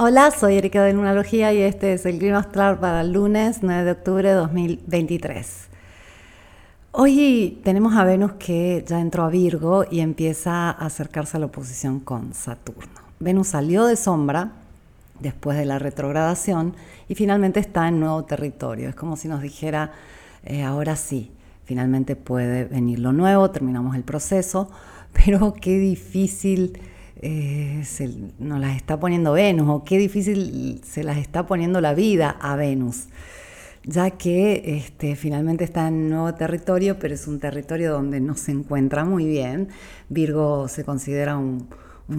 Hola, soy Erika de Lunalogía y este es el clima astral para el lunes 9 de octubre de 2023. Hoy tenemos a Venus que ya entró a Virgo y empieza a acercarse a la oposición con Saturno. Venus salió de sombra después de la retrogradación y finalmente está en nuevo territorio. Es como si nos dijera, eh, ahora sí, finalmente puede venir lo nuevo, terminamos el proceso, pero qué difícil eh, se nos las está poniendo Venus o qué difícil se las está poniendo la vida a Venus, ya que este, finalmente está en nuevo territorio, pero es un territorio donde no se encuentra muy bien. Virgo se considera un,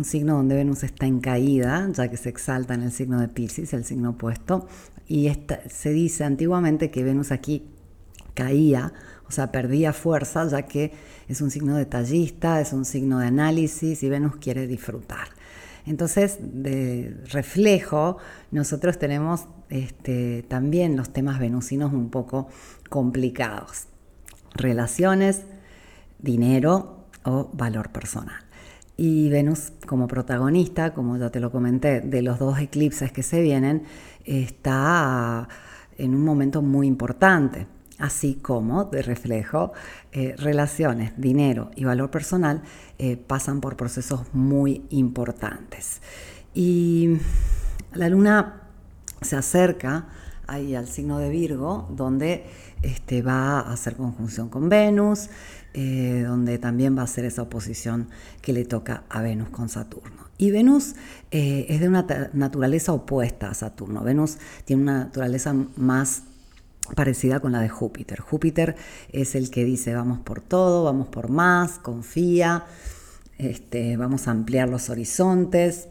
signo donde Venus está en caída, ya que se exalta en el signo de Pisces, el signo opuesto, y se dice antiguamente que Venus aquí caía, o sea, perdía fuerza, ya que es un signo detallista, es un signo de análisis y Venus quiere disfrutar. Entonces, de reflejo, nosotros tenemos este, también los temas venusinos un poco complicados. Relaciones, dinero o valor personal. Y Venus como protagonista, como ya te lo comenté, de los dos eclipses que se vienen, está en un momento muy importante así como, de reflejo, eh, relaciones, dinero y valor personal eh, pasan por procesos muy importantes. Y la luna se acerca ahí al signo de Virgo, donde este, va a hacer conjunción con Venus, eh, donde también va a hacer esa oposición que le toca a Venus con Saturno. Y Venus es de una naturaleza opuesta a Saturno. Venus tiene una naturaleza más parecida con la de Júpiter. Júpiter es el que dice vamos por todo, vamos por más, confía, este, vamos a ampliar los horizontes,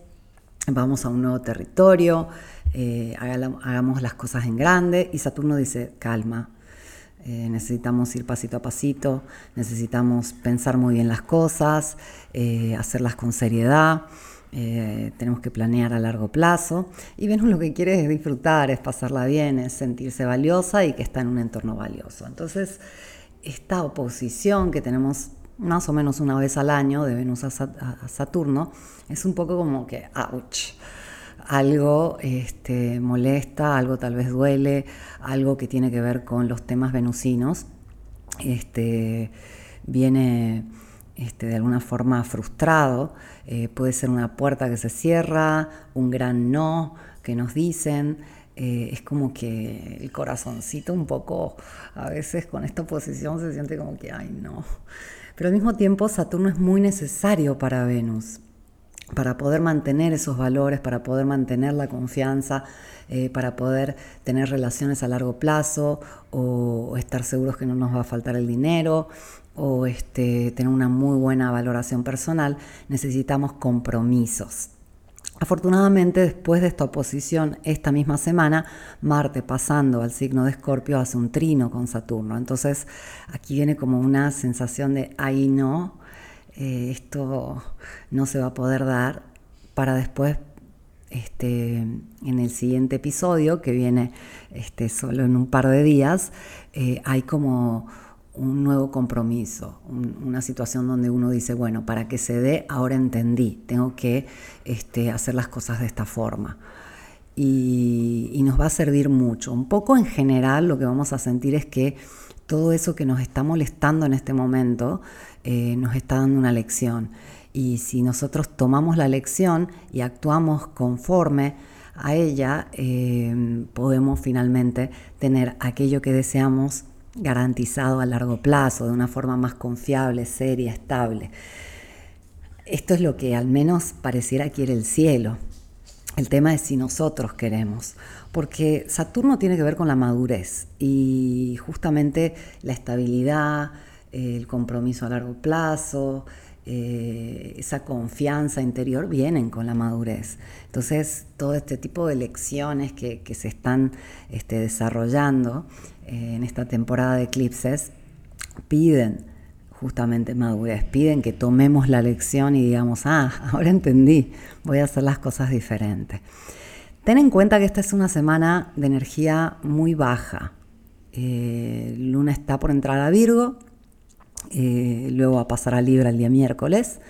vamos a un nuevo territorio, eh, hagamos las cosas en grande. Y Saturno dice calma. Eh, necesitamos ir pasito a pasito, necesitamos pensar muy bien las cosas, eh, hacerlas con seriedad. Eh, tenemos que planear a largo plazo y Venus lo que quiere es disfrutar, es pasarla bien, es sentirse valiosa y que está en un entorno valioso. Entonces, esta oposición que tenemos más o menos una vez al año de Venus a, Saturno es un poco como que, ouch, algo este, molesta, algo tal vez duele, algo que tiene que ver con los temas venusinos. Este, viene este, de alguna forma frustrado. Eh, puede ser una puerta que se cierra, un gran no que nos dicen. Eh, es como que el corazoncito un poco, a veces con esta posición se siente como que, ay no. Pero al mismo tiempo Saturno es muy necesario para Venus, para poder mantener esos valores, para poder mantener la confianza, eh, para poder tener relaciones a largo plazo o, estar seguros que no nos va a faltar el dinero o este, tener una muy buena valoración personal, necesitamos compromisos. Afortunadamente, después de esta oposición, esta misma semana, Marte pasando al signo de Escorpio hace un trino con Saturno. Entonces, aquí viene como una sensación de, ay no, eh, esto no se va a poder dar, para después, este, en el siguiente episodio, que viene este, solo en un par de días, eh, hay como un nuevo compromiso, una situación donde uno dice, bueno, para que se dé, ahora entendí, tengo que este, hacer las cosas de esta forma. Y, nos va a servir mucho. Un poco en general lo que vamos a sentir es que todo eso que nos está molestando en este momento eh, nos está dando una lección. Y si nosotros tomamos la lección y actuamos conforme a ella, eh, podemos finalmente tener aquello que deseamos garantizado a largo plazo, de una forma más confiable, seria, estable. Esto es lo que al menos pareciera quiere el cielo. El tema es si nosotros queremos, porque Saturno tiene que ver con la madurez y justamente la estabilidad, el compromiso a largo plazo, eh, esa confianza interior vienen con la madurez. Entonces, todo este tipo de lecciones que, se están este, desarrollando eh, en esta temporada de eclipses piden justamente madurez, piden que tomemos la lección y digamos, ah, ahora entendí, voy a hacer las cosas diferentes. Ten en cuenta que esta es una semana de energía muy baja. Eh, Luna está por entrar a Virgo, luego va a pasar a Libra el día miércoles.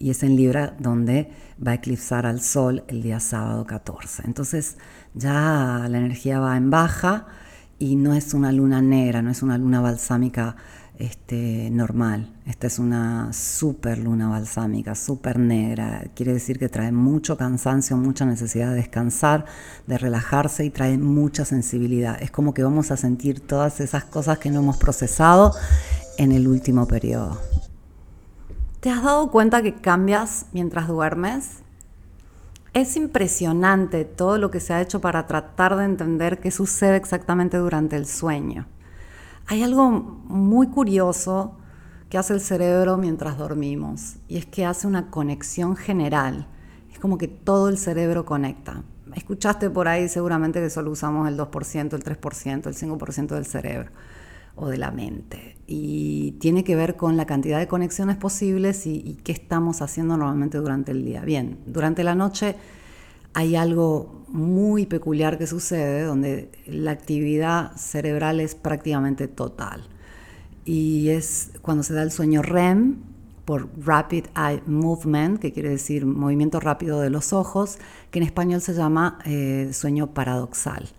y es en Libra donde va a eclipsar al Sol el día sábado 14. Entonces ya la energía va en baja y no es una luna negra, no es una luna balsámica este, normal. Esta es una super luna balsámica, super negra. Quiere decir que trae mucho cansancio, mucha necesidad de descansar, de relajarse y trae mucha sensibilidad. Es como que vamos a sentir todas esas cosas que no hemos procesado en el último periodo. ¿Te has dado cuenta que cambias mientras duermes? Es impresionante todo lo que se ha hecho para tratar de entender qué sucede exactamente durante el sueño. Hay algo muy curioso que hace el cerebro mientras dormimos y es que hace una conexión general. Es como que todo el cerebro conecta. Escuchaste por ahí seguramente que solo usamos el 2%, el 3%, el 5% del cerebro o de la mente. Y tiene que ver con la cantidad de conexiones posibles y, qué estamos haciendo normalmente durante el día. Bien, durante la noche hay algo muy peculiar que sucede donde la actividad cerebral es prácticamente total. Y es cuando se da el sueño REM, por Rapid Eye Movement, que quiere decir movimiento rápido de los ojos, que en español se llama eh, sueño paradoxal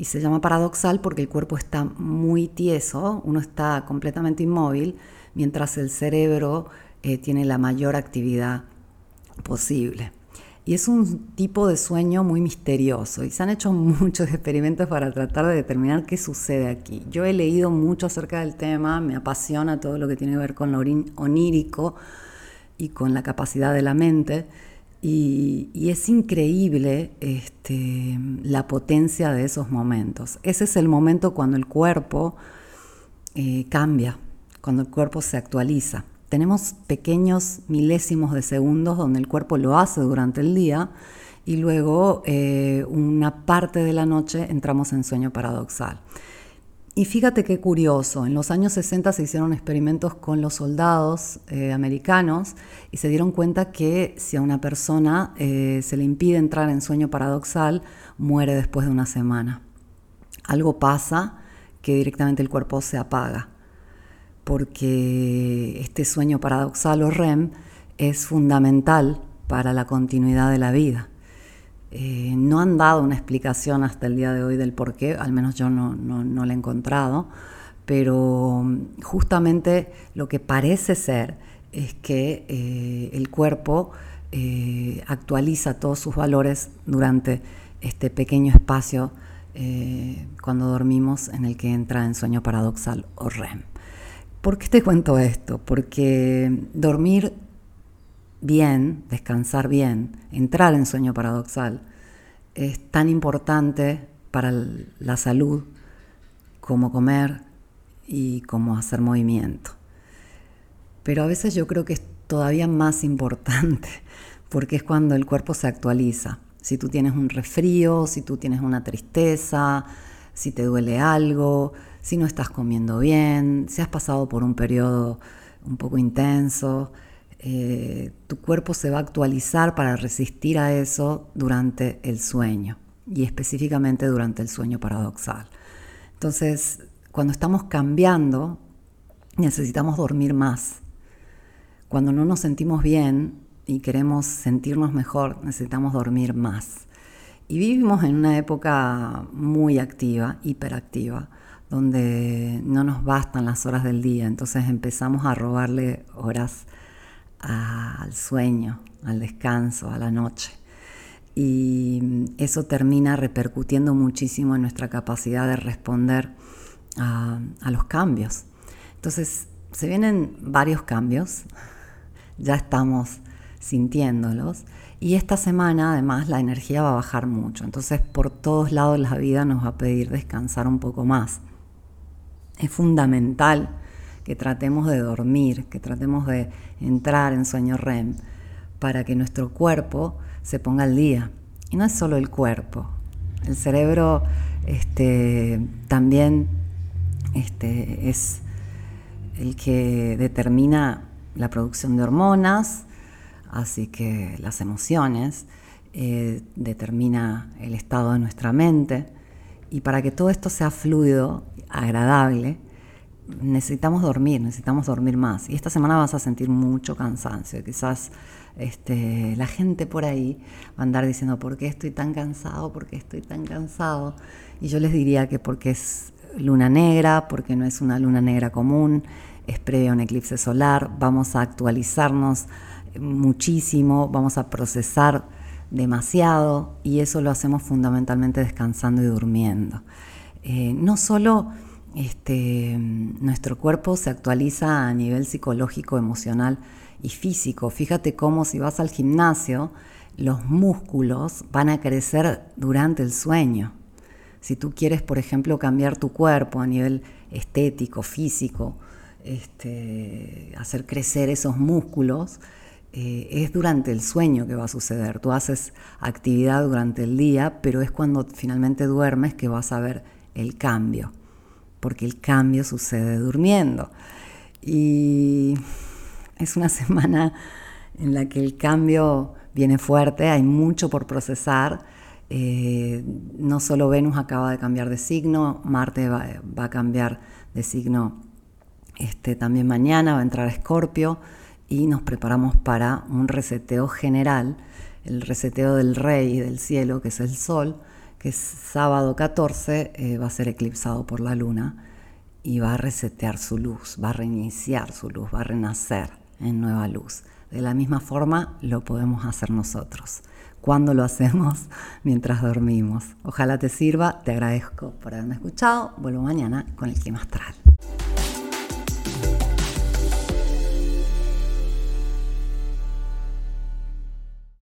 y se llama paradoxal porque el cuerpo está muy tieso, uno está completamente inmóvil, mientras el cerebro eh, tiene la mayor actividad posible. Y es un tipo de sueño muy misterioso y se han hecho muchos experimentos para tratar de determinar qué sucede aquí. Yo he leído mucho acerca del tema, me apasiona todo lo que tiene que ver con lo onírico y con la capacidad de la mente. Y, es increíble este, la potencia de esos momentos. Ese es el momento cuando el cuerpo eh, cambia, cuando el cuerpo se actualiza. Tenemos pequeños milésimos de segundos donde el cuerpo lo hace durante el día y luego eh, una parte de la noche entramos en sueño paradoxal. Y fíjate qué curioso, en los años 60 se hicieron experimentos con los soldados eh, americanos y se dieron cuenta que si a una persona eh, se le impide entrar en sueño paradoxal, muere después de una semana. Algo pasa que directamente el cuerpo se apaga, porque este sueño paradoxal o REM es fundamental para la continuidad de la vida. Eh, no han dado una explicación hasta el día de hoy del por qué, al menos yo no, no, la he encontrado, pero mm, justamente lo que parece ser es que eh, el cuerpo eh, actualiza todos sus valores durante este pequeño espacio cuando dormimos en el que entra en sueño paradoxal o REM. ¿Por qué te cuento esto? Porque dormir bien, descansar bien, entrar en sueño paradoxal, es tan importante para la salud como comer y como hacer movimiento. Pero a veces yo creo que es todavía más importante porque es cuando el cuerpo se actualiza. Si tú tienes un resfrío, si tú tienes una tristeza, si te duele algo, si no estás comiendo bien, si has pasado por un periodo un poco intenso, eh, tu cuerpo se va a actualizar para resistir a eso durante el sueño y específicamente durante el sueño paradoxal. Entonces, cuando estamos cambiando, necesitamos dormir más. Cuando no nos sentimos bien y queremos sentirnos mejor, necesitamos dormir más. Y vivimos en una época muy activa, hiperactiva, donde no nos bastan las horas del día, entonces empezamos a robarle horas al sueño, al descanso, a la noche. Y eso termina repercutiendo muchísimo en nuestra capacidad de responder a, los cambios. Entonces, se vienen varios cambios, ya estamos sintiéndolos. Y esta semana además la energía va a bajar mucho. Entonces por todos lados la vida nos va a pedir descansar un poco más. Es fundamental que tratemos de dormir, que tratemos de entrar en sueño REM para que nuestro cuerpo se ponga al día. Y no es solo el cuerpo, el cerebro este, también este, es el que determina la producción de hormonas, así que las emociones, eh, determina el estado de nuestra mente. Y para que todo esto sea fluido, agradable, necesitamos dormir, necesitamos dormir más. Y esta semana vas a sentir mucho cansancio. Quizás este, la gente por ahí va a andar diciendo, ¿por qué estoy tan cansado? ¿Por qué estoy tan cansado? Y yo les diría que porque es luna negra, porque no es una luna negra común, es previo a un eclipse solar, vamos a actualizarnos muchísimo, vamos a procesar demasiado y eso lo hacemos fundamentalmente descansando y durmiendo. Eh, no solo este, nuestro cuerpo se actualiza a nivel psicológico, emocional y físico. Fíjate cómo si vas al gimnasio, los músculos van a crecer durante el sueño. Si tú quieres, por ejemplo, cambiar tu cuerpo a nivel estético, físico, este, hacer crecer esos músculos, eh, es durante el sueño que va a suceder. Tú haces actividad durante el día, pero es cuando finalmente duermes que vas a ver el cambio, porque el cambio sucede durmiendo. Y es una semana en la que el cambio viene fuerte, hay mucho por procesar. Eh, no solo Venus acaba de cambiar de signo, Marte va, a cambiar de signo este, también mañana, va a entrar Escorpio y nos preparamos para un reseteo general, el reseteo del rey del cielo, que es el sol, que sábado 14 eh, va a ser eclipsado por la luna y va a resetear su luz, va a reiniciar su luz, va a renacer en nueva luz. De la misma forma lo podemos hacer nosotros. Cuando lo hacemos? Mientras dormimos. Ojalá te sirva, te agradezco por haberme escuchado. Vuelvo mañana con el clima astral.